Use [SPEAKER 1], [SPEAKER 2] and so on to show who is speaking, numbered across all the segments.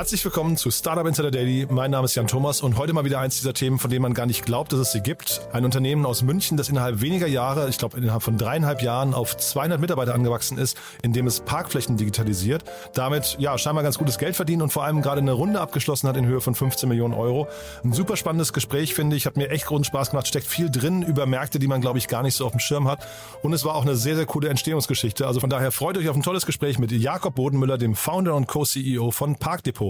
[SPEAKER 1] Herzlich willkommen zu Startup Insider Daily. Mein Name ist Jan Thomas und heute mal wieder eins dieser Themen, von denen man gar nicht glaubt, dass es sie gibt. Ein Unternehmen aus München, das innerhalb weniger Jahre, ich glaube innerhalb von dreieinhalb Jahren auf 200 Mitarbeiter angewachsen ist, indem es Parkflächen digitalisiert. Damit ja scheinbar ganz gutes Geld verdient und vor allem gerade eine Runde abgeschlossen hat in Höhe von 15 Millionen Euro. Ein super spannendes Gespräch finde ich, hat mir echt großen Spaß gemacht, steckt viel drin über Märkte, die man glaube ich gar nicht so auf dem Schirm hat. Und es war auch eine sehr sehr coole Entstehungsgeschichte. Also von daher freut euch auf ein tolles Gespräch mit Jakob Bodenmüller, dem Founder und Co-CEO von Parkdepot.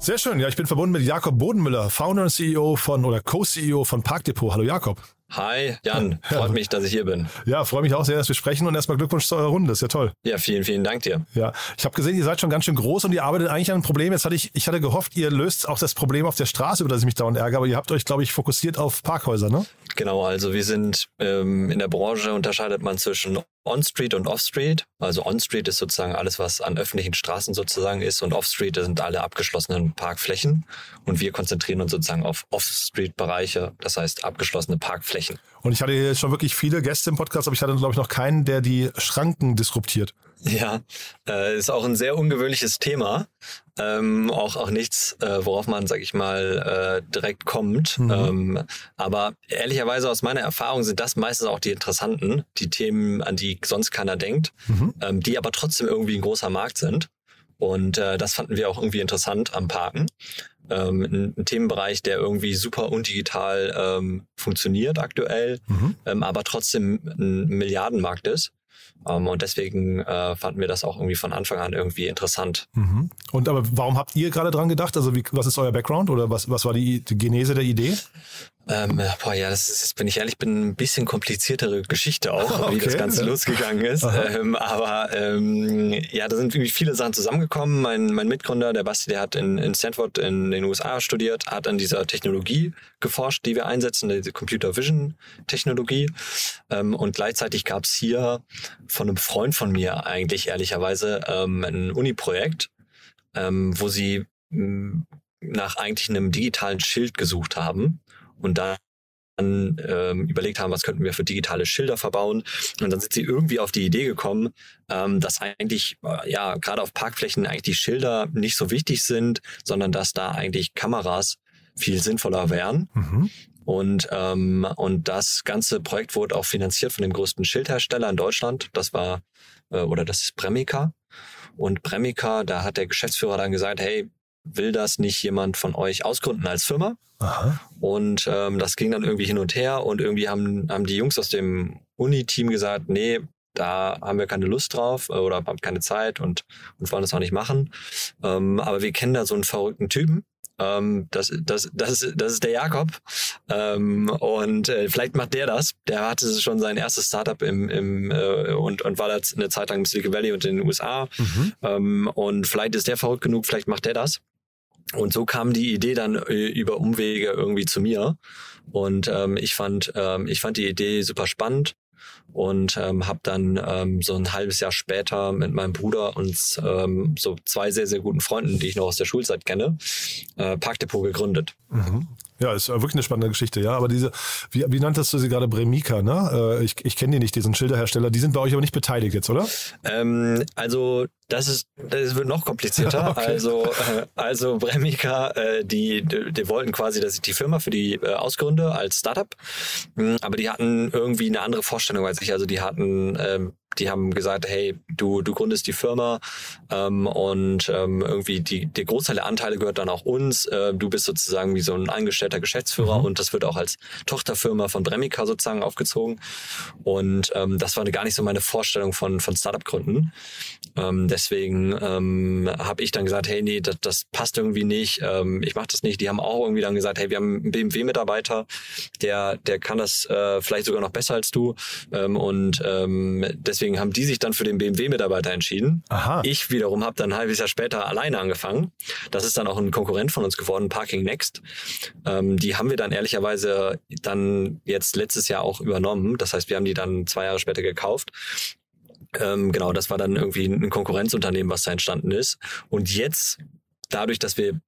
[SPEAKER 1] Sehr schön. Ja, ich bin verbunden mit Jakob Bodenmüller, Founder und CEO von oder Co-CEO von Parkdepot. Hallo Jakob.
[SPEAKER 2] Hi, Jan. Freut mich, dass ich hier bin.
[SPEAKER 1] Ja, freue mich auch sehr, dass wir sprechen und erstmal Glückwunsch zu eurer Runde. Ist ja toll.
[SPEAKER 2] Ja, vielen, vielen Dank dir.
[SPEAKER 1] Ja, ich habe gesehen, ihr seid schon ganz schön groß und ihr arbeitet eigentlich an einem Problem. Jetzt hatte ich, ich hatte gehofft, ihr löst auch das Problem auf der Straße, über das ich mich dauernd ärgere, aber ihr habt euch, glaube ich, fokussiert auf Parkhäuser, ne?
[SPEAKER 2] Genau, also wir sind ähm, in der Branche unterscheidet man zwischen On-Street und Off-Street. Also On-Street ist sozusagen alles, was an öffentlichen Straßen sozusagen ist und Off-Street sind alle abgeschlossenen Parkflächen. Und wir konzentrieren uns sozusagen auf Off-Street-Bereiche, das heißt abgeschlossene Parkflächen.
[SPEAKER 1] Und ich hatte jetzt schon wirklich viele Gäste im Podcast, aber ich hatte, glaube ich, noch keinen, der die Schranken disruptiert.
[SPEAKER 2] Ja, äh, ist auch ein sehr ungewöhnliches Thema. Ähm, auch, auch nichts, äh, worauf man, sag ich mal, äh, direkt kommt.
[SPEAKER 1] Mhm.
[SPEAKER 2] Ähm, aber ehrlicherweise aus meiner Erfahrung sind das meistens auch die interessanten, die Themen, an die sonst keiner denkt,
[SPEAKER 1] Mhm.
[SPEAKER 2] ähm, die aber trotzdem irgendwie ein großer Markt sind. Und äh, das fanden wir auch irgendwie interessant am Parken. Ähm, ein, Themenbereich, der irgendwie super undigital ähm, funktioniert aktuell,
[SPEAKER 1] Mhm.
[SPEAKER 2] ähm, aber trotzdem ein Milliardenmarkt ist. Ähm, und deswegen äh, fanden wir das auch irgendwie von Anfang an irgendwie interessant.
[SPEAKER 1] Mhm. Und aber warum habt ihr gerade dran gedacht? Also wie, was ist euer Background oder was, was war die, die Genese der Idee?
[SPEAKER 2] Ähm, boah, ja, das ist, bin ich ehrlich, bin ein bisschen kompliziertere Geschichte auch, wie
[SPEAKER 1] Okay,
[SPEAKER 2] das Ganze
[SPEAKER 1] ja.
[SPEAKER 2] losgegangen ist. Ähm, aber ähm, ja, da sind irgendwie viele Sachen zusammengekommen. Mein, mein Mitgründer, der Basti, der hat in, in Stanford in den USA studiert, hat an dieser Technologie geforscht, die wir einsetzen, diese Computer Vision Technologie. Ähm, und gleichzeitig gab es hier von einem Freund von mir eigentlich ehrlicherweise ähm, ein Uni-Projekt, ähm, wo sie mh, nach eigentlich einem digitalen Schild gesucht haben und dann ähm, überlegt haben, was könnten wir für digitale Schilder verbauen. Und dann sind sie irgendwie auf die Idee gekommen, ähm, dass eigentlich, äh, ja, gerade auf Parkflächen eigentlich die Schilder nicht so wichtig sind, sondern dass da eigentlich Kameras viel sinnvoller wären.
[SPEAKER 1] Mhm.
[SPEAKER 2] Und, ähm, und das ganze Projekt wurde auch finanziert von dem größten Schildhersteller in Deutschland. Das war, äh, oder das ist Bremica. Und Bremica, da hat der Geschäftsführer dann gesagt, hey, will das nicht jemand von euch ausgründen als Firma?
[SPEAKER 1] Aha.
[SPEAKER 2] Und ähm, das ging dann irgendwie hin und her und irgendwie haben, haben die Jungs aus dem Uni-Team gesagt, nee, da haben wir keine Lust drauf äh, oder haben keine Zeit und, und wollen das auch nicht machen. Ähm, aber wir kennen da so einen verrückten Typen. Ähm, das, das, das, ist, das ist der Jakob. Ähm, und äh, vielleicht macht der das. Der hatte schon sein erstes Startup im, im äh, und, und war da eine Zeit lang im Silicon Valley und in den USA.
[SPEAKER 1] Mhm.
[SPEAKER 2] Ähm, und vielleicht ist der verrückt genug, vielleicht macht der das. Und so kam die Idee dann äh, über Umwege irgendwie zu mir. Und ähm, ich fand, ähm, ich fand die Idee super spannend und ähm, habe dann ähm, so ein halbes Jahr später mit meinem Bruder und ähm, so zwei sehr, sehr guten Freunden, die ich noch aus der Schulzeit kenne, äh, Parkdepot gegründet.
[SPEAKER 1] Mhm. Ja, ist wirklich eine spannende Geschichte, ja. Aber diese, wie, wie nanntest du sie gerade, Bremika, ne? Äh, ich ich kenne die nicht, diesen Schilderhersteller. Die sind bei euch aber nicht beteiligt jetzt, oder?
[SPEAKER 2] Ähm, also das ist, das wird noch komplizierter. okay. Also, äh, also Bremika, äh, die, die, wollten quasi, dass ich die Firma für die äh, ausgründe als Startup. Mhm, aber die hatten irgendwie eine andere Vorstellung als ich. Also die hatten ähm, die haben gesagt, hey, du, du gründest die Firma ähm, und ähm, irgendwie die, der Großteil der Anteile gehört dann auch uns. Äh, du bist sozusagen wie so ein angestellter Geschäftsführer mhm. und das wird auch als Tochterfirma von Bremica sozusagen aufgezogen. Und ähm, das war gar nicht so meine Vorstellung von, von Startup-Gründen. Ähm, deswegen ähm, habe ich dann gesagt, hey, nee, das, das passt irgendwie nicht. Ähm, ich mache das nicht. Die haben auch irgendwie dann gesagt, hey, wir haben einen BMW-Mitarbeiter, der, der kann das äh, vielleicht sogar noch besser als du. Ähm, und ähm, deswegen deswegen haben die sich dann für den BMW-Mitarbeiter entschieden. Aha. Ich wiederum habe dann ein halbes Jahr später alleine angefangen. Das ist dann auch ein Konkurrent von uns geworden, Parking Next. Ähm, die haben wir dann ehrlicherweise dann jetzt letztes Jahr auch übernommen. Das heißt, wir haben die dann zwei Jahre später gekauft. Ähm, genau, das war dann irgendwie ein Konkurrenzunternehmen, was da entstanden ist. Und jetzt dadurch, dass wir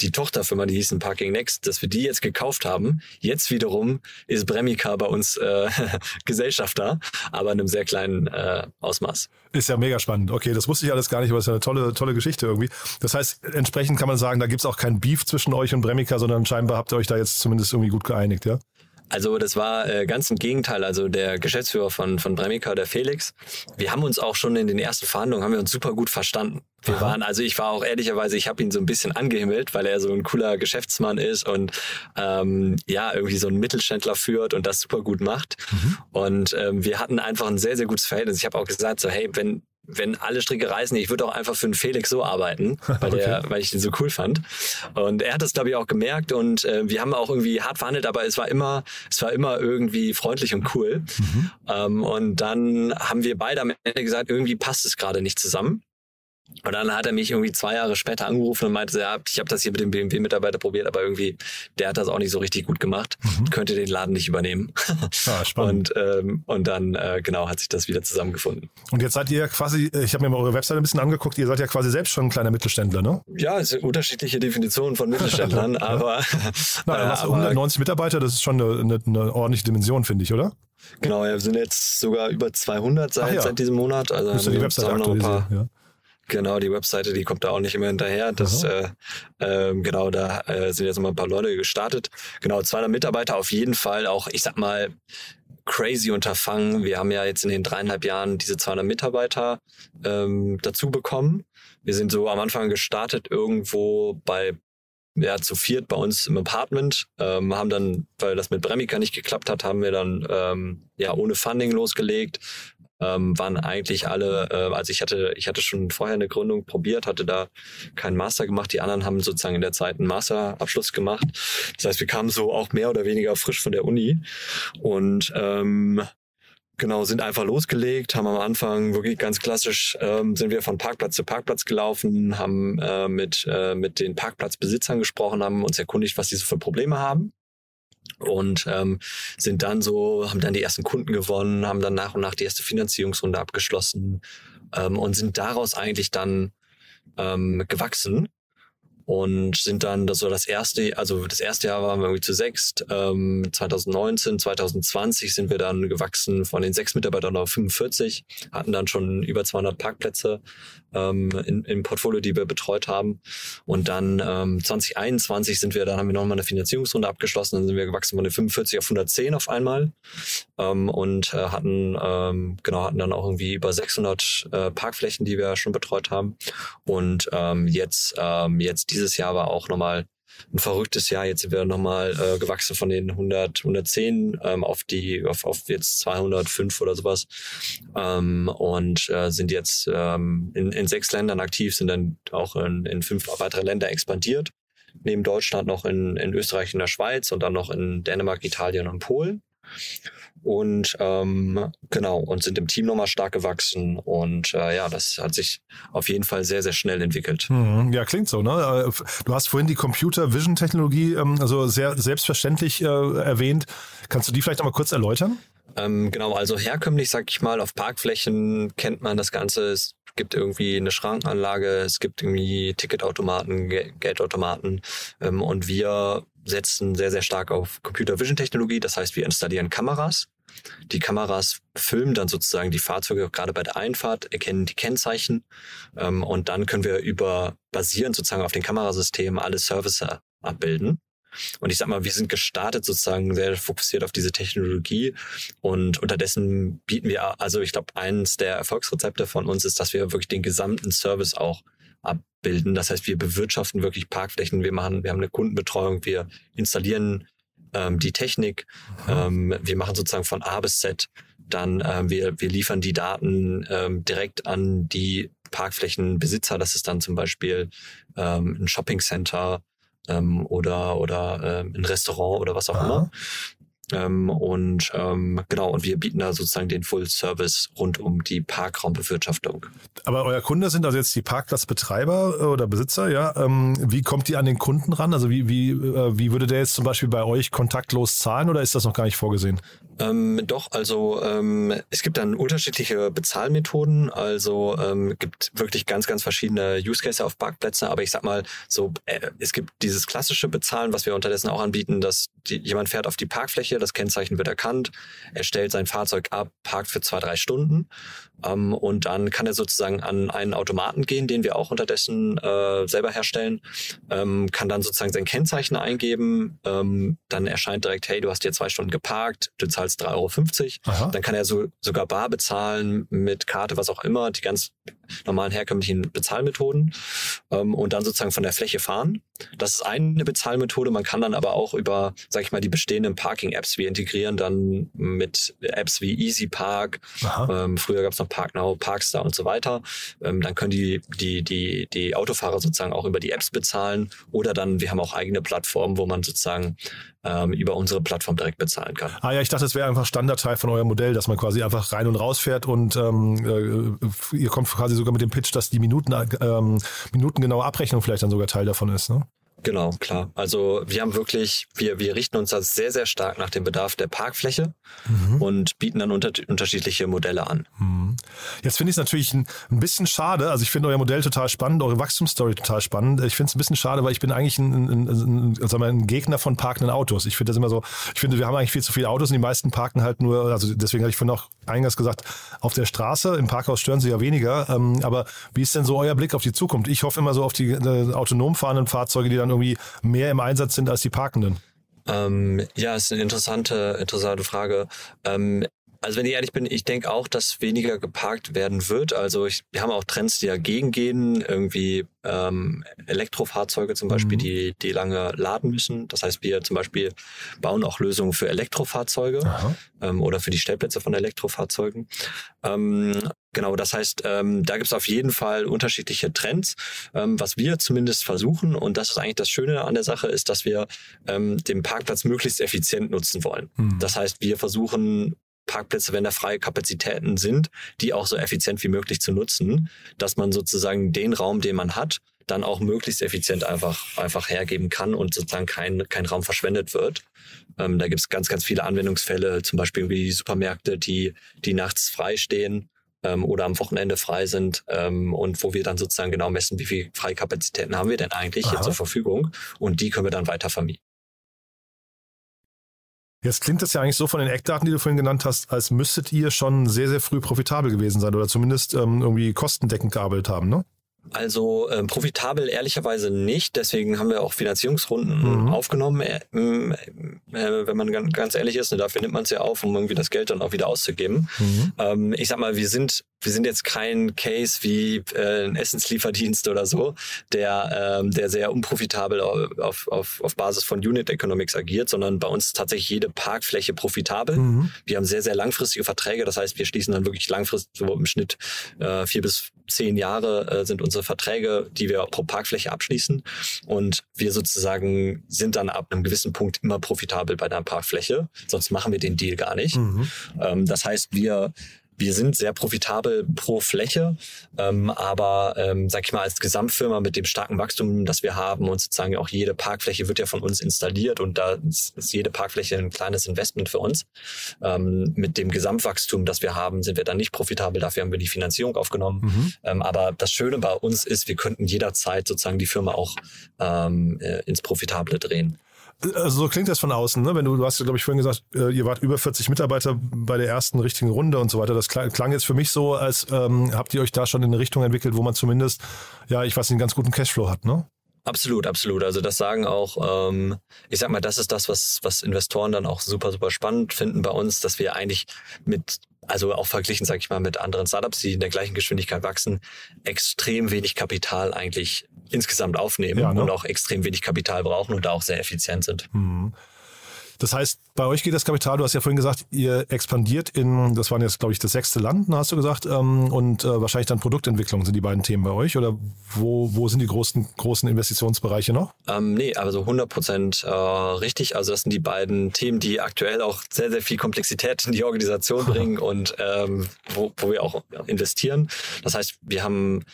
[SPEAKER 2] die Tochterfirma, die hießen Parking Next, dass wir die jetzt gekauft haben. Jetzt wiederum ist Bremika bei uns äh, Gesellschafter, aber in einem sehr kleinen äh, Ausmaß.
[SPEAKER 1] Ist ja mega spannend. Okay, das wusste ich alles gar nicht, aber es ist ja eine tolle, tolle Geschichte irgendwie. Das heißt, entsprechend kann man sagen, da gibt's auch kein Beef zwischen euch und Bremika, sondern scheinbar habt ihr euch da jetzt zumindest irgendwie gut geeinigt, ja?
[SPEAKER 2] Also das war äh, ganz im Gegenteil. Also der Geschäftsführer von, von Bremica, der Felix, wir haben uns auch schon in den ersten Verhandlungen, haben wir uns super gut verstanden. Wir waren, also ich war auch ehrlicherweise, ich habe ihn so ein bisschen angehimmelt, weil er so ein cooler Geschäftsmann ist und ähm, ja, irgendwie so einen Mittelständler führt und das super gut macht. Mhm. Und ähm, wir hatten einfach ein sehr, sehr gutes Verhältnis. Ich habe auch gesagt, so, hey, wenn wenn alle Stricke reißen, ich würde auch einfach für den Felix so arbeiten, weil, okay. der, weil ich den so cool fand. Und er hat das, glaube ich, auch gemerkt und äh, wir haben auch irgendwie hart verhandelt, aber es war immer, es war immer irgendwie freundlich und cool. Mhm. Ähm, und dann haben wir beide am Ende gesagt, irgendwie passt es gerade nicht zusammen. Und dann hat er mich irgendwie zwei Jahre später angerufen und meinte, ja, ich habe das hier mit dem BMW-Mitarbeiter probiert, aber irgendwie, der hat das auch nicht so richtig gut gemacht, mhm. könnte den Laden nicht übernehmen. Ah, spannend. und, ähm, und dann, äh, genau, hat sich das wieder zusammengefunden.
[SPEAKER 1] Und jetzt seid ihr quasi, ich habe mir mal eure Webseite ein bisschen angeguckt, ihr seid ja quasi selbst schon ein kleiner Mittelständler, ne?
[SPEAKER 2] Ja, es sind unterschiedliche Definitionen von Mittelständlern, ja. aber...
[SPEAKER 1] Na, äh, 190 Mitarbeiter, das ist schon eine, eine, eine ordentliche Dimension, finde ich, oder?
[SPEAKER 2] Genau, wir sind jetzt sogar über 200 seit, ja. seit diesem Monat. Also
[SPEAKER 1] haben die Webseite noch ein paar, ja.
[SPEAKER 2] Genau, die Webseite, die kommt da auch nicht immer hinterher. Das, äh, äh, genau, da äh, sind jetzt noch mal ein paar Leute gestartet. Genau, 200 Mitarbeiter auf jeden Fall auch, ich sag mal, crazy Unterfangen. Wir haben ja jetzt in den dreieinhalb Jahren diese 200 Mitarbeiter ähm, dazu bekommen. Wir sind so am Anfang gestartet irgendwo bei ja, zu viert bei uns im Apartment, ähm, haben dann, weil das mit Bremika nicht geklappt hat, haben wir dann ähm, ja ohne Funding losgelegt, ähm, waren eigentlich alle, äh, also ich hatte, ich hatte schon vorher eine Gründung probiert, hatte da keinen Master gemacht. Die anderen haben sozusagen in der Zeit einen Masterabschluss gemacht. Das heißt, wir kamen so auch mehr oder weniger frisch von der Uni und ähm, Genau, sind einfach losgelegt, haben am Anfang wirklich ganz klassisch, ähm, sind wir von Parkplatz zu Parkplatz gelaufen, haben äh, mit, äh, mit den Parkplatzbesitzern gesprochen, haben uns erkundigt, was diese für Probleme haben und ähm, sind dann so, haben dann die ersten Kunden gewonnen, haben dann nach und nach die erste Finanzierungsrunde abgeschlossen ähm, und sind daraus eigentlich dann ähm, gewachsen und sind dann das so das erste, also das erste Jahr waren wir irgendwie zu sechst. Ähm, 2019, 2020 sind wir dann gewachsen von den sechs Mitarbeitern auf 45, hatten dann schon über 200 Parkplätze ähm, in, im Portfolio, die wir betreut haben. Und dann ähm, 2021 sind wir, dann haben wir nochmal eine Finanzierungsrunde abgeschlossen, dann sind wir gewachsen von den 45 auf 110 auf einmal ähm, und äh, hatten ähm, genau hatten dann auch irgendwie über 600 äh, Parkflächen, die wir schon betreut haben. Und ähm, jetzt ähm, jetzt dieses Jahr war auch nochmal ein verrücktes Jahr. Jetzt sind wir nochmal äh, gewachsen von den 100, 110 ähm, auf die, auf, auf jetzt 205 oder sowas. Ähm, und äh, sind jetzt ähm, in, in sechs Ländern aktiv, sind dann auch in, in fünf weitere Länder expandiert. Neben Deutschland noch in, in Österreich und der Schweiz und dann noch in Dänemark, Italien und Polen und ähm, genau und sind im Team nochmal stark gewachsen und äh, ja, das hat sich auf jeden Fall sehr sehr schnell entwickelt.
[SPEAKER 1] Mhm, ja, klingt so. Ne? Äh, du hast vorhin die Computer Vision Technologie ähm, also sehr selbstverständlich äh, erwähnt. Kannst du die vielleicht noch mal kurz erläutern?
[SPEAKER 2] Ähm, genau, also herkömmlich, sag ich mal, auf Parkflächen kennt man das Ganze. Es gibt irgendwie eine Schrankenanlage, es gibt irgendwie Ticketautomaten, Geldautomaten ähm, und wir setzen sehr, sehr stark auf Computer Vision Technologie. Das heißt, wir installieren Kameras. Die Kameras filmen dann sozusagen die Fahrzeuge gerade bei der Einfahrt, erkennen die Kennzeichen ähm, und dann können wir über basierend sozusagen auf den Kamerasystemen alle Services abbilden. Und ich sag mal, wir sind gestartet sozusagen sehr fokussiert auf diese Technologie und unterdessen bieten wir, also ich glaube, eins der Erfolgsrezepte von uns ist, dass wir wirklich den gesamten Service auch abbilden. Das heißt, wir bewirtschaften wirklich Parkflächen, wir machen, wir haben eine Kundenbetreuung, wir installieren ähm, die Technik, ähm, wir machen sozusagen von A bis Z, dann ähm, wir, wir liefern die Daten ähm, direkt an die Parkflächenbesitzer. Das ist dann zum Beispiel ähm, ein Shoppingcenter ähm, oder, oder ähm, ein Restaurant oder was auch Aha. immer. Ähm, und ähm, genau, und wir bieten da sozusagen den Full Service rund um die Parkraumbewirtschaftung.
[SPEAKER 1] Aber euer Kunde sind also jetzt die Parkplatzbetreiber oder Besitzer, ja? Ähm, wie kommt ihr an den Kunden ran? Also wie, wie, äh, wie würde der jetzt zum Beispiel bei euch kontaktlos zahlen oder ist das noch gar nicht vorgesehen?
[SPEAKER 2] Ähm, doch, also ähm, es gibt dann unterschiedliche Bezahlmethoden. Also ähm, gibt wirklich ganz, ganz verschiedene Use Cases auf Parkplätze. Aber ich sag mal, so äh, es gibt dieses klassische Bezahlen, was wir unterdessen auch anbieten, dass die, jemand fährt auf die Parkfläche, das Kennzeichen wird erkannt, er stellt sein Fahrzeug ab, parkt für zwei, drei Stunden ähm, und dann kann er sozusagen an einen Automaten gehen, den wir auch unterdessen äh, selber herstellen, ähm, kann dann sozusagen sein Kennzeichen eingeben, ähm, dann erscheint direkt, hey, du hast hier zwei Stunden geparkt, du zahlst 3,50 Euro. Dann kann er so, sogar bar bezahlen mit Karte, was auch immer, die ganz normalen herkömmlichen Bezahlmethoden ähm, und dann sozusagen von der Fläche fahren. Das ist eine Bezahlmethode. Man kann dann aber auch über, sag ich mal, die bestehenden Parking-Apps, wir integrieren dann mit Apps wie Easy Park. Ähm, früher gab es noch ParkNow, Parkstar und so weiter. Ähm, dann können die, die, die, die Autofahrer sozusagen auch über die Apps bezahlen oder dann, wir haben auch eigene Plattformen, wo man sozusagen ähm, über unsere Plattform direkt bezahlen kann.
[SPEAKER 1] Ah ja, ich dachte, es wäre einfach Standardteil von eurem Modell, dass man quasi einfach rein und raus fährt und ähm, äh, ihr kommt quasi sogar mit dem Pitch, dass die Minuten, ähm, minutengenaue Abrechnung vielleicht dann sogar Teil davon ist, ne?
[SPEAKER 2] Genau, klar. Also wir haben wirklich, wir, wir richten uns da sehr, sehr stark nach dem Bedarf der Parkfläche mhm. und bieten dann unter, unterschiedliche Modelle an.
[SPEAKER 1] Mhm. Jetzt finde ich es natürlich ein, ein, bisschen schade. Also ich finde euer Modell total spannend, eure Wachstumsstory total spannend. Ich finde es ein bisschen schade, weil ich bin eigentlich ein, ein, ein, wir, ein Gegner von parkenden Autos. Ich finde das immer so, ich finde, wir haben eigentlich viel zu viele Autos und die meisten parken halt nur, also deswegen habe ich vorhin auch eingangs gesagt, auf der Straße, im Parkhaus stören sie ja weniger. Ähm, aber wie ist denn so euer Blick auf die Zukunft? Ich hoffe immer so auf die äh, autonom fahrenden Fahrzeuge, die dann irgendwie mehr im Einsatz sind als die Parkenden?
[SPEAKER 2] Ähm, ja, ist eine interessante, interessante Frage. Ähm, also wenn ich ehrlich bin, ich denke auch, dass weniger geparkt werden wird. Also ich, wir haben auch Trends, die dagegen gehen, irgendwie ähm, Elektrofahrzeuge zum Beispiel, mhm. die, die lange laden müssen. Das heißt, wir zum Beispiel bauen auch Lösungen für Elektrofahrzeuge ähm, oder für die Stellplätze von Elektrofahrzeugen. Ähm, Genau, das heißt, ähm, da gibt es auf jeden Fall unterschiedliche Trends. Ähm, was wir zumindest versuchen, und das ist eigentlich das Schöne an der Sache, ist, dass wir ähm, den Parkplatz möglichst effizient nutzen wollen. Mhm. Das heißt, wir versuchen Parkplätze, wenn da freie Kapazitäten sind, die auch so effizient wie möglich zu nutzen, dass man sozusagen den Raum, den man hat, dann auch möglichst effizient einfach, einfach hergeben kann und sozusagen kein, kein Raum verschwendet wird. Ähm, da gibt es ganz, ganz viele Anwendungsfälle, zum Beispiel wie Supermärkte, die, die nachts frei stehen ähm, oder am Wochenende frei sind ähm, und wo wir dann sozusagen genau messen, wie viel Freikapazitäten haben wir denn eigentlich Aha. hier zur Verfügung und die können wir dann weiter vermieten.
[SPEAKER 1] Jetzt klingt das ja eigentlich so von den Eckdaten, die du vorhin genannt hast, als müsstet ihr schon sehr, sehr früh profitabel gewesen sein oder zumindest ähm, irgendwie kostendeckend gearbeitet haben, ne?
[SPEAKER 2] Also ähm, profitabel ehrlicherweise nicht. Deswegen haben wir auch Finanzierungsrunden mhm. aufgenommen. Äh, äh, wenn man ganz ehrlich ist, ne, dafür nimmt man es ja auf, um irgendwie das Geld dann auch wieder auszugeben. Mhm. Ähm, ich sag mal, wir sind wir sind jetzt kein Case wie äh, ein Essenslieferdienst oder so, der, ähm, der sehr unprofitabel auf, auf, auf Basis von Unit Economics agiert, sondern bei uns ist tatsächlich jede Parkfläche profitabel. Mhm. Wir haben sehr, sehr langfristige Verträge. Das heißt, wir schließen dann wirklich langfristig, so im Schnitt äh, vier bis zehn Jahre äh, sind unsere Verträge, die wir pro Parkfläche abschließen. Und wir sozusagen sind dann ab einem gewissen Punkt immer profitabel bei der Parkfläche. Sonst machen wir den Deal gar nicht. Mhm. Ähm, das heißt, wir wir sind sehr profitabel pro Fläche, ähm, aber ähm, sag ich mal als Gesamtfirma mit dem starken Wachstum, das wir haben und sozusagen auch jede Parkfläche wird ja von uns installiert und da ist, ist jede Parkfläche ein kleines Investment für uns. Ähm, mit dem Gesamtwachstum, das wir haben, sind wir dann nicht profitabel. Dafür haben wir die Finanzierung aufgenommen. Mhm. Ähm, aber das Schöne bei uns ist, wir könnten jederzeit sozusagen die Firma auch ähm, äh, ins Profitable drehen.
[SPEAKER 1] Also so klingt das von außen, ne? Wenn du, du hast, glaube ich, vorhin gesagt, äh, ihr wart über 40 Mitarbeiter bei der ersten richtigen Runde und so weiter. Das klang, klang jetzt für mich so, als ähm, habt ihr euch da schon in eine Richtung entwickelt, wo man zumindest, ja, ich weiß, einen ganz guten Cashflow hat, ne?
[SPEAKER 2] Absolut, absolut. Also das sagen auch, ähm, ich sag mal, das ist das, was, was Investoren dann auch super, super spannend finden bei uns, dass wir eigentlich mit, also auch verglichen, sag ich mal, mit anderen Startups, die in der gleichen Geschwindigkeit wachsen, extrem wenig Kapital eigentlich insgesamt aufnehmen
[SPEAKER 1] Ja, ne?
[SPEAKER 2] und auch extrem wenig Kapital brauchen und da auch sehr effizient sind.
[SPEAKER 1] Mhm. Das heißt, bei euch geht das Kapital, du hast ja vorhin gesagt, ihr expandiert in, das waren jetzt, glaube ich, das sechste Land, ne, hast du gesagt, ähm, und äh, wahrscheinlich dann Produktentwicklung sind die beiden Themen bei euch oder wo, wo sind die großen, großen Investitionsbereiche noch?
[SPEAKER 2] Ähm, nee, also 100 Prozent äh, richtig. Also das sind die beiden Themen, die aktuell auch sehr, sehr viel Komplexität in die Organisation bringen und ähm, wo, wo wir auch investieren. Das heißt, wir haben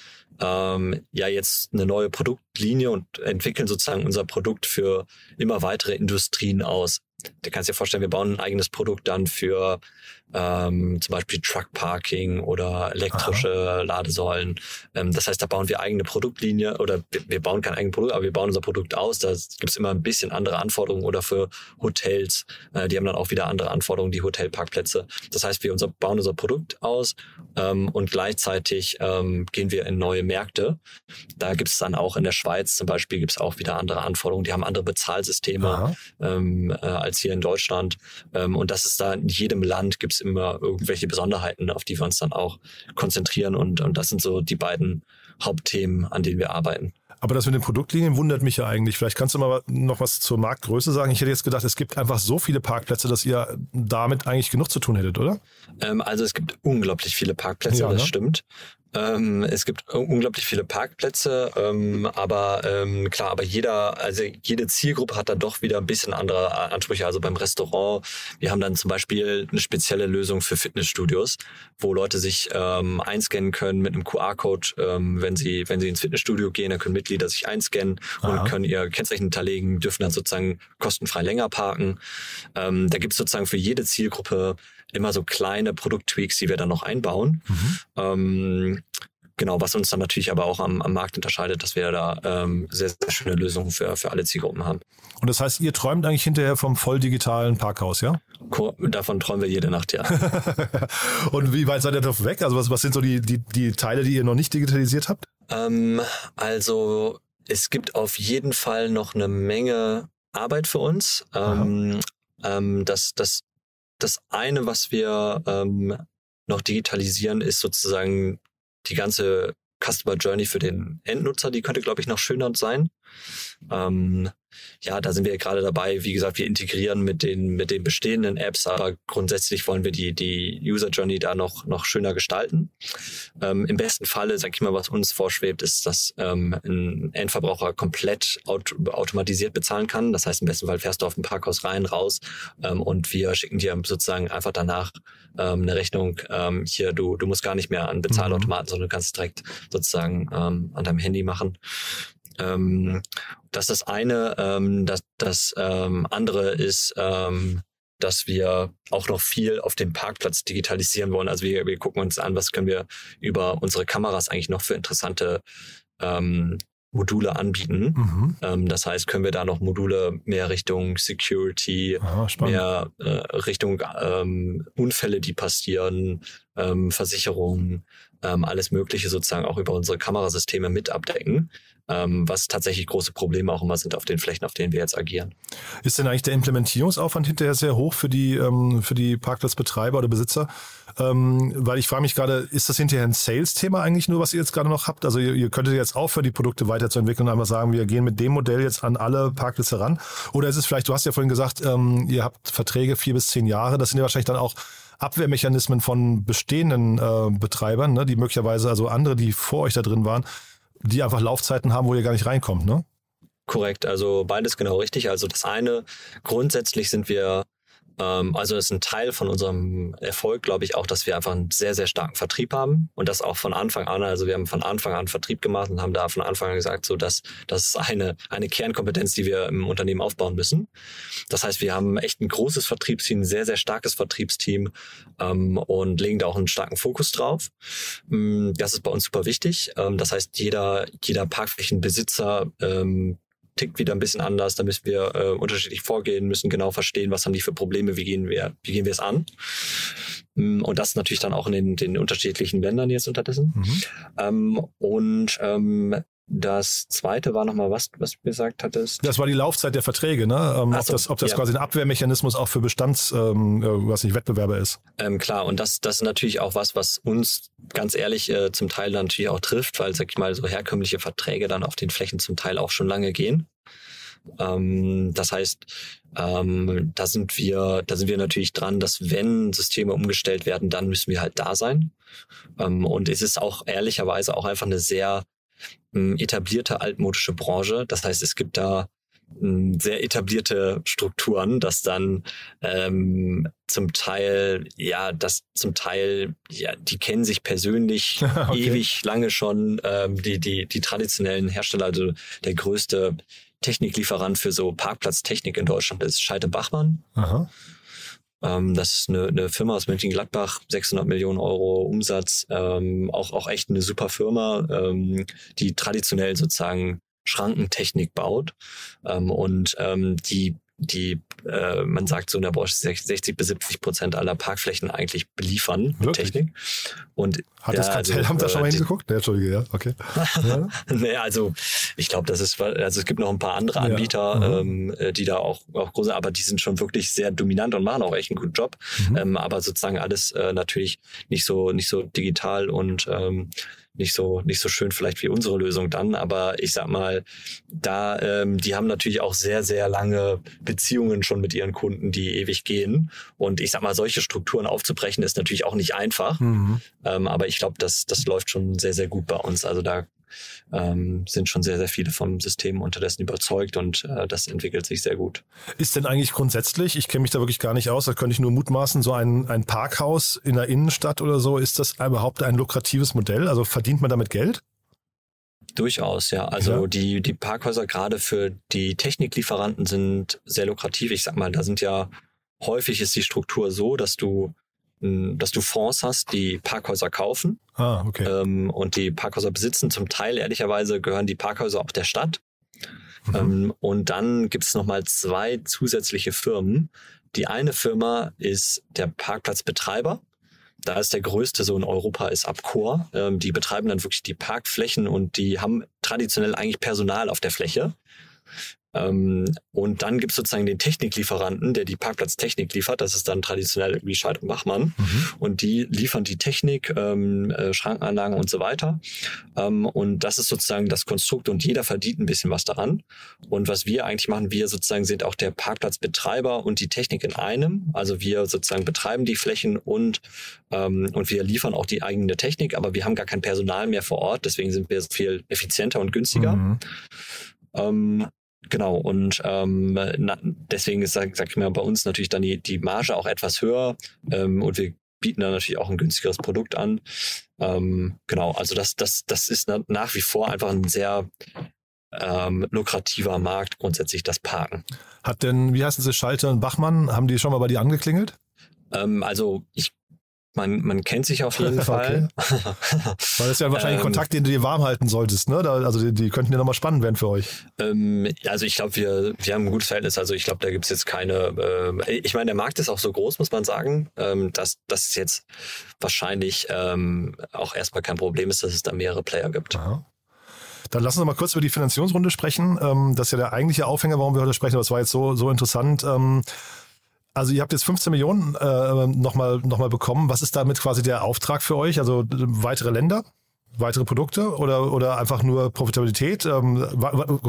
[SPEAKER 2] ähm, ja jetzt eine neue Produktlinie und entwickeln sozusagen unser Produkt für immer weitere Industrien aus. Du kannst dir vorstellen, wir bauen ein eigenes Produkt dann für ähm, zum Beispiel Truck Parking oder elektrische Ladesäulen. Ähm, das heißt, da bauen wir eigene Produktlinie oder wir, wir bauen kein eigenes Produkt, aber wir bauen unser Produkt aus. Da gibt es immer ein bisschen andere Anforderungen oder für Hotels. Äh, die haben dann auch wieder andere Anforderungen, die Hotelparkplätze. Das heißt, wir unser, bauen unser Produkt aus ähm, und gleichzeitig ähm, gehen wir in neue Märkte. Da gibt es dann auch in der Schweiz zum Beispiel gibt es auch wieder andere Anforderungen. Die haben andere Bezahlsysteme
[SPEAKER 1] Aha.
[SPEAKER 2] ähm, äh, als hier in Deutschland. Ähm, und das ist da in jedem Land gibt es immer irgendwelche Besonderheiten, auf die wir uns dann auch konzentrieren. Und, und das sind so die beiden Hauptthemen, an denen wir arbeiten.
[SPEAKER 1] Aber das mit den Produktlinien wundert mich ja eigentlich. Vielleicht kannst du mal noch was zur Marktgröße sagen. Ich hätte jetzt gedacht, es gibt einfach so viele Parkplätze, dass ihr damit eigentlich genug zu tun hättet, oder?
[SPEAKER 2] Ähm, also es gibt unglaublich viele Parkplätze,
[SPEAKER 1] Ja,
[SPEAKER 2] das
[SPEAKER 1] ne?
[SPEAKER 2] stimmt. Ähm, es gibt unglaublich viele Parkplätze, ähm, aber ähm, klar, aber jeder, also jede Zielgruppe hat da doch wieder ein bisschen andere Ansprüche. Also beim Restaurant, wir haben dann zum Beispiel eine spezielle Lösung für Fitnessstudios, wo Leute sich ähm, einscannen können mit einem QR-Code, ähm, wenn sie wenn sie ins Fitnessstudio gehen, dann können Mitglieder sich einscannen
[SPEAKER 1] Aha.
[SPEAKER 2] und können ihr Kennzeichen hinterlegen, dürfen dann sozusagen kostenfrei länger parken. Ähm, da gibt es sozusagen für jede Zielgruppe immer so kleine Produkttweaks, die wir dann noch einbauen. Ähm, genau, was uns dann natürlich aber auch am, am Markt unterscheidet, dass wir da ähm, sehr, sehr schöne Lösungen für, für alle Zielgruppen haben.
[SPEAKER 1] Und das heißt, ihr träumt eigentlich hinterher vom voll digitalen Parkhaus, ja?
[SPEAKER 2] Davon träumen wir jede Nacht, ja.
[SPEAKER 1] Und wie weit seid ihr davon weg? Also was, was sind so die, die, die Teile, die ihr noch nicht digitalisiert habt?
[SPEAKER 2] ähm, also es gibt auf jeden Fall noch eine Menge Arbeit für uns. Ähm, ähm, das, das, das eine, was wir ähm, noch digitalisieren, ist sozusagen die ganze Customer Journey für den Endnutzer. Die könnte, glaube ich, noch schöner sein. Ähm, ja, da sind wir gerade dabei. Wie gesagt, wir integrieren mit den, mit den bestehenden Apps, aber grundsätzlich wollen wir die, die User Journey da noch, noch schöner gestalten. Ähm, Im besten Falle, sag ich mal, was uns vorschwebt, ist, dass ähm, ein Endverbraucher komplett aut automatisiert bezahlen kann. Das heißt, im besten Fall fährst du auf ein Parkhaus rein, raus ähm, und wir schicken dir sozusagen einfach danach ähm, eine Rechnung. Ähm, hier, du, du musst gar nicht mehr an Bezahlautomaten, sondern du kannst es direkt sozusagen ähm, an deinem Handy machen. Ähm, das ist das eine. Ähm, das das ähm, andere ist, ähm, dass wir auch noch viel auf dem Parkplatz digitalisieren wollen. Also wir, wir gucken uns an, was können wir über unsere Kameras eigentlich noch für interessante ähm, Module anbieten.
[SPEAKER 1] Mhm.
[SPEAKER 2] Ähm, das heißt, können wir da noch Module mehr Richtung Security,
[SPEAKER 1] Aha,
[SPEAKER 2] mehr äh, Richtung ähm, Unfälle, die passieren, ähm, Versicherungen, ähm, alles Mögliche sozusagen auch über unsere Kamerasysteme mit abdecken, ähm, was tatsächlich große Probleme auch immer sind auf den Flächen, auf denen wir jetzt agieren.
[SPEAKER 1] Ist denn eigentlich der Implementierungsaufwand hinterher sehr hoch für die, ähm, für die Parkplatzbetreiber oder Besitzer? Ähm, weil ich frage mich gerade, ist das hinterher ein Sales-Thema eigentlich nur, was ihr jetzt gerade noch habt? Also ihr, ihr könntet jetzt aufhören, die Produkte weiterzuentwickeln und einfach sagen, wir gehen mit dem Modell jetzt an alle Parkplätze ran? Oder ist es vielleicht, du hast ja vorhin gesagt, ähm, ihr habt Verträge vier bis zehn Jahre, das sind ja wahrscheinlich dann auch Abwehrmechanismen von bestehenden äh, Betreibern, ne, die möglicherweise, also andere, die vor euch da drin waren, die einfach Laufzeiten haben, wo ihr gar nicht reinkommt, ne?
[SPEAKER 2] Korrekt, also beides genau richtig. Also das eine, grundsätzlich sind wir, also das ist ein Teil von unserem Erfolg, glaube ich, auch, dass wir einfach einen sehr, sehr starken Vertrieb haben und das auch von Anfang an. Also wir haben von Anfang an Vertrieb gemacht und haben da von Anfang an gesagt, so dass das ist eine, eine Kernkompetenz, die wir im Unternehmen aufbauen müssen. Das heißt, wir haben echt ein großes Vertriebsteam, ein sehr, sehr starkes Vertriebsteam ähm, und legen da auch einen starken Fokus drauf. Mm, Das ist bei uns super wichtig. Ähm, das heißt, jeder, jeder Parkflächenbesitzer ähm, tickt wieder ein bisschen anders, da müssen wir äh, unterschiedlich vorgehen, müssen genau verstehen, was haben die für Probleme, wie gehen wir, wie gehen wir es an. Mm, und das natürlich dann auch in den, den unterschiedlichen Ländern jetzt unterdessen.
[SPEAKER 1] Mhm.
[SPEAKER 2] Ähm, und ähm, das zweite war nochmal was, was du gesagt hattest.
[SPEAKER 1] Das war die Laufzeit der Verträge, ne? Ähm, ob
[SPEAKER 2] so,
[SPEAKER 1] das, ob das
[SPEAKER 2] ja.
[SPEAKER 1] quasi ein Abwehrmechanismus auch für Bestands, ähm, äh, was nicht Wettbewerber ist.
[SPEAKER 2] Ähm, klar, und das, das ist natürlich auch was, was uns ganz ehrlich äh, zum Teil dann natürlich auch trifft, weil, sag ich mal, so herkömmliche Verträge dann auf den Flächen zum Teil auch schon lange gehen. Ähm, das heißt, ähm, da sind wir, da sind wir natürlich dran, dass wenn Systeme umgestellt werden, dann müssen wir halt da sein. Ähm, und es ist auch ehrlicherweise auch einfach eine sehr etablierte altmodische Branche. Das heißt, es gibt da ähm, sehr etablierte Strukturen, dass dann ähm, zum Teil, ja, das zum Teil, ja, die kennen sich persönlich
[SPEAKER 1] Okay.
[SPEAKER 2] ewig lange schon, ähm, die, die, die traditionellen Hersteller, also der größte Techniklieferant für so Parkplatztechnik in Deutschland ist Scheite Bachmann.
[SPEAKER 1] Aha.
[SPEAKER 2] Ähm, das ist eine, eine Firma aus Mönchengladbach, 600 Millionen Euro Umsatz, ähm, auch, auch echt eine super Firma, ähm, die traditionell sozusagen Schrankentechnik baut. Ähm, und ähm, die die, äh, man sagt so in der Branche 60 bis 70 Prozent aller Parkflächen eigentlich beliefern mit
[SPEAKER 1] Wirklich?
[SPEAKER 2] Technik. Und
[SPEAKER 1] Hat das
[SPEAKER 2] ja, also,
[SPEAKER 1] Kartellamt da schon mal
[SPEAKER 2] äh,
[SPEAKER 1] hingeguckt? Nee, Entschuldige, ja, okay. Ja.
[SPEAKER 2] naja, also ich glaube, das ist, also es gibt noch ein paar andere
[SPEAKER 1] Ja.
[SPEAKER 2] Anbieter,
[SPEAKER 1] Mhm.
[SPEAKER 2] ähm, äh, die da auch, auch große, aber die sind schon wirklich sehr dominant und machen auch echt einen guten Job.
[SPEAKER 1] Mhm.
[SPEAKER 2] Ähm, aber sozusagen alles äh, natürlich nicht so, nicht so digital und ähm, nicht so, nicht so schön vielleicht wie unsere Lösung dann. Aber ich sag mal, da, ähm, die haben natürlich auch sehr, sehr lange Beziehungen schon mit ihren Kunden, die ewig gehen. Und ich sag mal, solche Strukturen aufzubrechen ist natürlich auch nicht einfach.
[SPEAKER 1] Mhm.
[SPEAKER 2] Ähm, aber ich glaube, das, das läuft schon sehr, sehr gut bei uns. Also da ähm, sind schon sehr, sehr viele vom System unterdessen überzeugt und äh, das entwickelt sich sehr gut.
[SPEAKER 1] Ist denn eigentlich grundsätzlich, ich kenne mich da wirklich gar nicht aus, da könnte ich nur mutmaßen, so ein, ein Parkhaus in der Innenstadt oder so, ist das überhaupt ein lukratives Modell? Also verdient man damit Geld?
[SPEAKER 2] Durchaus, ja. Also
[SPEAKER 1] Ja.
[SPEAKER 2] die, die Parkhäuser gerade für die Techniklieferanten sind sehr lukrativ. Ich sag mal, da sind ja häufig ist die Struktur so, dass du dass du Fonds hast, die Parkhäuser kaufen
[SPEAKER 1] Ah, okay.
[SPEAKER 2] ähm, und die Parkhäuser besitzen. Zum Teil, ehrlicherweise, gehören die Parkhäuser auch der Stadt.
[SPEAKER 1] Mhm.
[SPEAKER 2] Ähm, und dann gibt es nochmal zwei zusätzliche Firmen. Die eine Firma ist der Parkplatzbetreiber. Da ist der größte so in Europa ist Abcor. Ähm, die betreiben dann wirklich die Parkflächen und die haben traditionell eigentlich Personal auf der Fläche. Ähm, und dann gibt es sozusagen den Techniklieferanten, der die Parkplatztechnik liefert. Das ist dann traditionell irgendwie Scheid und Bachmann.
[SPEAKER 1] Mhm.
[SPEAKER 2] Und die liefern die Technik, ähm, äh, Schrankenanlagen und so weiter. Ähm, und das ist sozusagen das Konstrukt und jeder verdient ein bisschen was daran. Und was wir eigentlich machen, wir sozusagen sind auch der Parkplatzbetreiber und die Technik in einem. Also wir sozusagen betreiben die Flächen und, ähm, und wir liefern auch die eigene Technik, aber wir haben gar kein Personal mehr vor Ort. Deswegen sind wir viel effizienter und günstiger.
[SPEAKER 1] Mhm.
[SPEAKER 2] Ähm, genau, und ähm, na, deswegen ist, sag, sag ich mal, bei uns natürlich dann die, die Marge auch etwas höher ähm, und wir bieten dann natürlich auch ein günstigeres Produkt an. Ähm, genau, also das, das, das ist na, nach wie vor einfach ein sehr ähm, lukrativer Markt, grundsätzlich das Parken.
[SPEAKER 1] Hat denn, wie heißen sie, Schalter und Bachmann, haben die schon mal bei dir angeklingelt?
[SPEAKER 2] Ähm, also ich man, man kennt sich auf jeden Fall.
[SPEAKER 1] Weil das ist ja wahrscheinlich ein
[SPEAKER 2] Ähm,
[SPEAKER 1] Kontakt, den du dir warm halten solltest, ne? Da, also die, die könnten ja nochmal spannend werden für euch.
[SPEAKER 2] Ähm, also ich glaube, wir, wir haben ein gutes Verhältnis. Also ich glaube, da gibt's jetzt keine. ähm, ich meine, der Markt ist auch so groß, muss man sagen, ähm, dass das jetzt wahrscheinlich ähm, auch erstmal kein Problem ist, dass es da mehrere Player gibt.
[SPEAKER 1] Aha. Dann lass uns mal kurz über die Finanzierungsrunde sprechen. Ähm, das ist ja der eigentliche Aufhänger, warum wir heute sprechen. aber Das war jetzt so, so interessant. Also ihr habt jetzt 15 Millionen äh, nochmal noch mal bekommen. Was ist damit quasi der Auftrag für euch? Also äh, weitere Länder? Weitere Produkte oder, oder einfach nur Profitabilität? Ähm,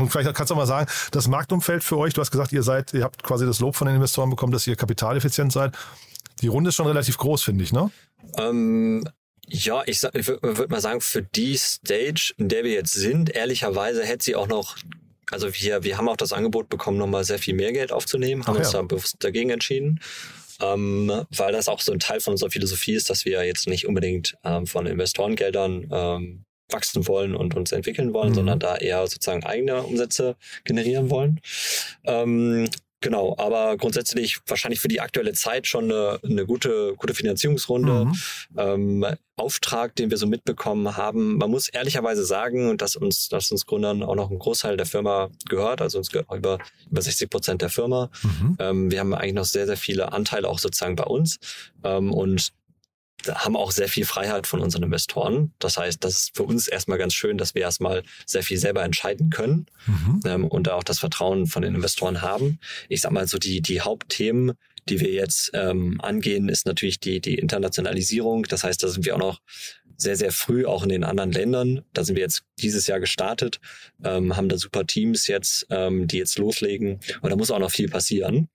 [SPEAKER 1] vielleicht kannst du auch mal sagen, das Marktumfeld für euch, du hast gesagt, ihr seid, ihr habt quasi das Lob von den Investoren bekommen, dass ihr kapitaleffizient seid. Die Runde ist schon relativ groß, finde ich, ne?
[SPEAKER 2] Ähm, ja, ich, ich würde mal sagen, für die Stage, in der wir jetzt sind, ehrlicherweise hätte sie auch noch, also wir, wir haben auch das Angebot bekommen, nochmal sehr viel mehr Geld aufzunehmen, haben
[SPEAKER 1] Ach
[SPEAKER 2] uns
[SPEAKER 1] ja.
[SPEAKER 2] da bewusst dagegen entschieden. Ähm, weil das auch so ein Teil von unserer Philosophie ist, dass wir jetzt nicht unbedingt ähm, von Investorengeldern ähm, wachsen wollen und uns entwickeln wollen,
[SPEAKER 1] Mhm.
[SPEAKER 2] sondern da eher sozusagen eigene Umsätze generieren wollen. Genau, aber grundsätzlich wahrscheinlich für die aktuelle Zeit schon eine, eine gute, gute Finanzierungsrunde. Mhm. Ähm, Auftrag, den wir so mitbekommen haben. Man muss ehrlicherweise sagen, dass uns, dass uns Gründern auch noch ein Großteil der Firma gehört, also uns gehört über, über 60 Prozent der Firma. Mhm. Ähm, wir haben eigentlich noch sehr, sehr viele Anteile auch sozusagen bei uns. Ähm, und haben auch sehr viel Freiheit von unseren Investoren. Das heißt, das ist für uns erstmal ganz schön, dass wir erstmal sehr viel selber entscheiden können mhm. ähm, und auch das Vertrauen von den Investoren haben. Ich sag mal so, die, die Hauptthemen, die wir jetzt ähm, angehen, ist natürlich die, die Internationalisierung. Das heißt, da sind wir auch noch sehr, sehr früh, auch in den anderen Ländern. Da sind wir jetzt dieses Jahr gestartet, ähm, haben da super Teams jetzt, ähm, die jetzt loslegen. Und da muss auch noch viel passieren.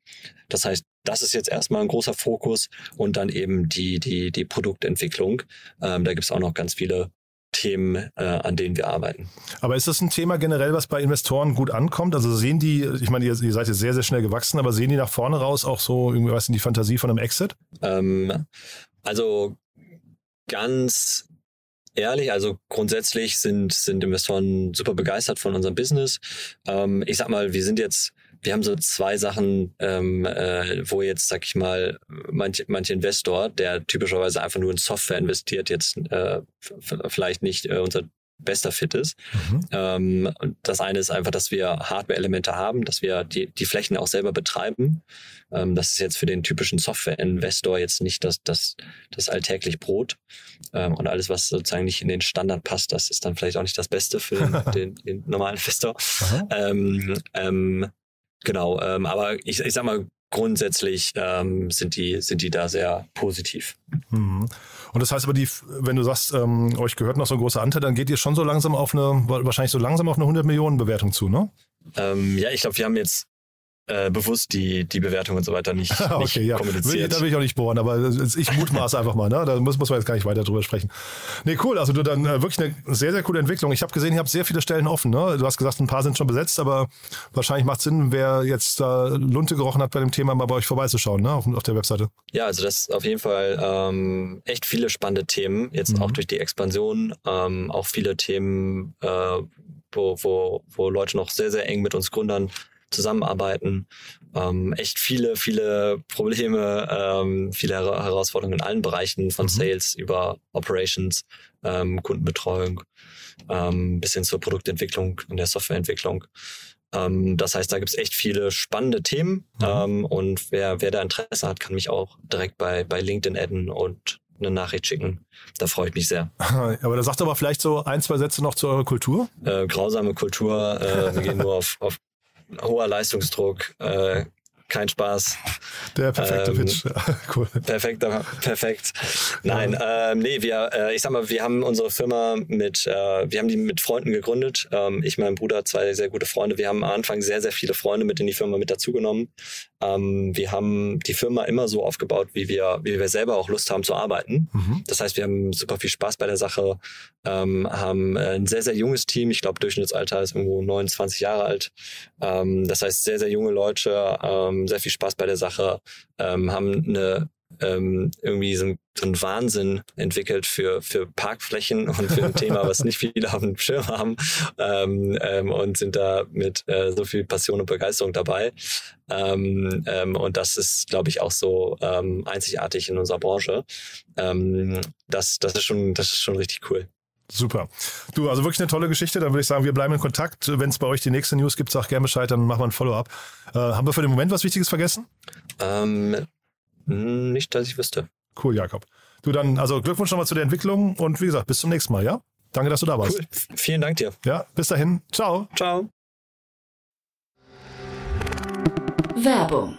[SPEAKER 2] Das heißt, das ist jetzt erstmal ein großer Fokus und dann eben die, die, die Produktentwicklung. Ähm, da gibt es auch noch ganz viele Themen, äh, an denen wir arbeiten.
[SPEAKER 1] Aber ist das ein Thema generell, was bei Investoren gut ankommt? Also sehen die, ich meine, ihr, ihr seid jetzt sehr, sehr schnell gewachsen, aber sehen die nach vorne raus auch so irgendwie was in die Fantasie von einem Exit?
[SPEAKER 2] Ähm, also ganz ehrlich, also grundsätzlich sind, sind Investoren super begeistert von unserem Business. Ähm, ich sag mal, wir sind jetzt wir haben so zwei Sachen, ähm, äh, wo jetzt, sag ich mal, manch, manch Investor, der typischerweise einfach nur in Software investiert, jetzt äh, vielleicht nicht äh, unser bester Fit ist. Mhm. Ähm, das eine ist einfach, dass wir Hardware-Elemente haben, dass wir die, die Flächen auch selber betreiben. Ähm, das ist jetzt für den typischen Software-Investor jetzt nicht das, das, das alltäglich Brot. Ähm, und alles, was sozusagen nicht in den Standard passt, das ist dann vielleicht auch nicht das Beste für den, den, normalen Investor. Ähm, Genau, ähm, aber ich, ich sag mal, grundsätzlich ähm, sind, die, sind die da sehr positiv.
[SPEAKER 1] Mhm. Und das heißt aber, die, wenn du sagst, ähm, euch gehört noch so ein großer Anteil, dann geht ihr schon so langsam auf eine, wahrscheinlich so langsam auf eine 100 Millionen Bewertung zu, ne?
[SPEAKER 2] Ähm, ja, ich glaube, wir haben jetzt äh, bewusst die, die Bewertung und so weiter nicht, okay, nicht ja. kommuniziert.
[SPEAKER 1] Da will ich auch nicht bohren, aber ich mutmaße einfach mal, ne? Da muss, muss man jetzt gar nicht weiter drüber sprechen. Nee, cool. Also du dann äh, wirklich eine sehr, sehr coole Entwicklung. Ich habe gesehen, ihr habt sehr viele Stellen offen, ne? Du hast gesagt, ein paar sind schon besetzt, aber wahrscheinlich macht Sinn, wer jetzt da Lunte gerochen hat bei dem Thema, mal bei euch vorbeizuschauen, ne? Auf, auf der Webseite.
[SPEAKER 2] Ja, also das ist auf jeden Fall ähm, echt viele spannende Themen, jetzt mhm. auch durch die Expansion, ähm, auch viele Themen, äh, wo, wo, wo Leute noch sehr, sehr eng mit uns Gründern zusammenarbeiten. Ähm, echt viele, viele Probleme, ähm, viele Her Herausforderungen in allen Bereichen von mhm. Sales über Operations, ähm, Kundenbetreuung, ähm, bis hin zur Produktentwicklung und der Softwareentwicklung. Ähm, das heißt, da gibt es echt viele spannende Themen. Mhm. Ähm, und wer, wer da Interesse hat, kann mich auch direkt bei, bei LinkedIn adden und eine Nachricht schicken. Da freue ich mich sehr.
[SPEAKER 1] Aber da sagt aber vielleicht so ein, zwei Sätze noch zu eurer Kultur.
[SPEAKER 2] Äh, grausame Kultur. Äh, wir gehen nur auf, auf hoher Leistungsdruck, äh, kein Spaß.
[SPEAKER 1] Der perfekte ähm, Pitch.
[SPEAKER 2] Cool. Perfekter, perfekt. Nein, ja. ähm, nee, wir, äh, ich sag mal, wir haben unsere Firma mit, äh, wir haben die mit Freunden gegründet. Ähm, ich, mein Bruder, zwei sehr gute Freunde. Wir haben am Anfang sehr, sehr viele Freunde mit in die Firma mit dazugenommen. Ähm, wir haben die Firma immer so aufgebaut, wie wir, wie wir selber auch Lust haben zu arbeiten. Mhm. Das heißt, wir haben super viel Spaß bei der Sache, ähm, haben ein sehr, sehr junges Team. Ich glaube, Durchschnittsalter ist irgendwo 29 Jahre alt. Ähm, das heißt, sehr, sehr junge Leute, ähm, sehr viel Spaß bei der Sache, ähm, haben eine ähm, irgendwie so, so einen Wahnsinn entwickelt für, für Parkflächen und für ein Thema, was nicht viele auf dem Schirm haben ähm, ähm, und sind da mit äh, so viel Passion und Begeisterung dabei. Ähm, ähm, und das ist, glaube ich, auch so ähm, einzigartig in unserer Branche. Ähm, das, das, ist schon, das ist schon richtig cool.
[SPEAKER 1] Super. Du, also wirklich eine tolle Geschichte. Dann würde ich sagen, wir bleiben in Kontakt. Wenn es bei euch die nächste News gibt, sag gerne Bescheid, dann machen wir ein Follow-up. Äh, haben wir für den Moment was Wichtiges vergessen?
[SPEAKER 2] Ähm, hm, nicht, dass ich wüsste.
[SPEAKER 1] Cool, Jakob. Du dann, also Glückwunsch nochmal zu der Entwicklung und wie gesagt, bis zum nächsten Mal, ja? Danke, dass du da warst. Cool.
[SPEAKER 2] Vielen Dank dir.
[SPEAKER 1] Ja, bis dahin. Ciao.
[SPEAKER 2] Ciao.
[SPEAKER 3] Werbung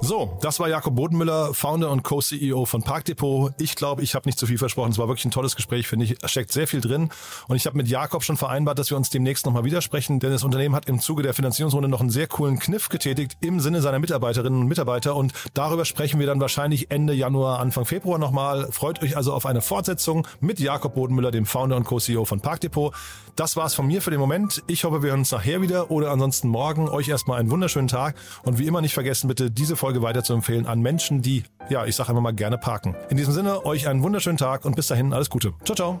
[SPEAKER 1] So, das war Jakob Bodenmüller, Founder und Co-CEO von Parkdepot. Ich glaube, ich habe nicht zu viel versprochen. Es war wirklich ein tolles Gespräch, finde ich. Da steckt sehr viel drin. Und ich habe mit Jakob schon vereinbart, dass wir uns demnächst nochmal widersprechen, denn das Unternehmen hat im Zuge der Finanzierungsrunde noch einen sehr coolen Kniff getätigt im Sinne seiner Mitarbeiterinnen und Mitarbeiter. Und darüber sprechen wir dann wahrscheinlich Ende Januar, Anfang Februar nochmal. Freut euch also auf eine Fortsetzung mit Jakob Bodenmüller, dem Founder und Co-CEO von Parkdepot. Das war's von mir für den Moment. Ich hoffe, wir hören uns nachher wieder oder ansonsten morgen. Euch erstmal einen wunderschönen Tag und wie immer nicht vergessen, bitte diese Folge weiter zu empfehlen an Menschen, die, ja, ich sage einfach mal gerne parken. In diesem Sinne, euch einen wunderschönen Tag und bis dahin alles Gute. Ciao, ciao.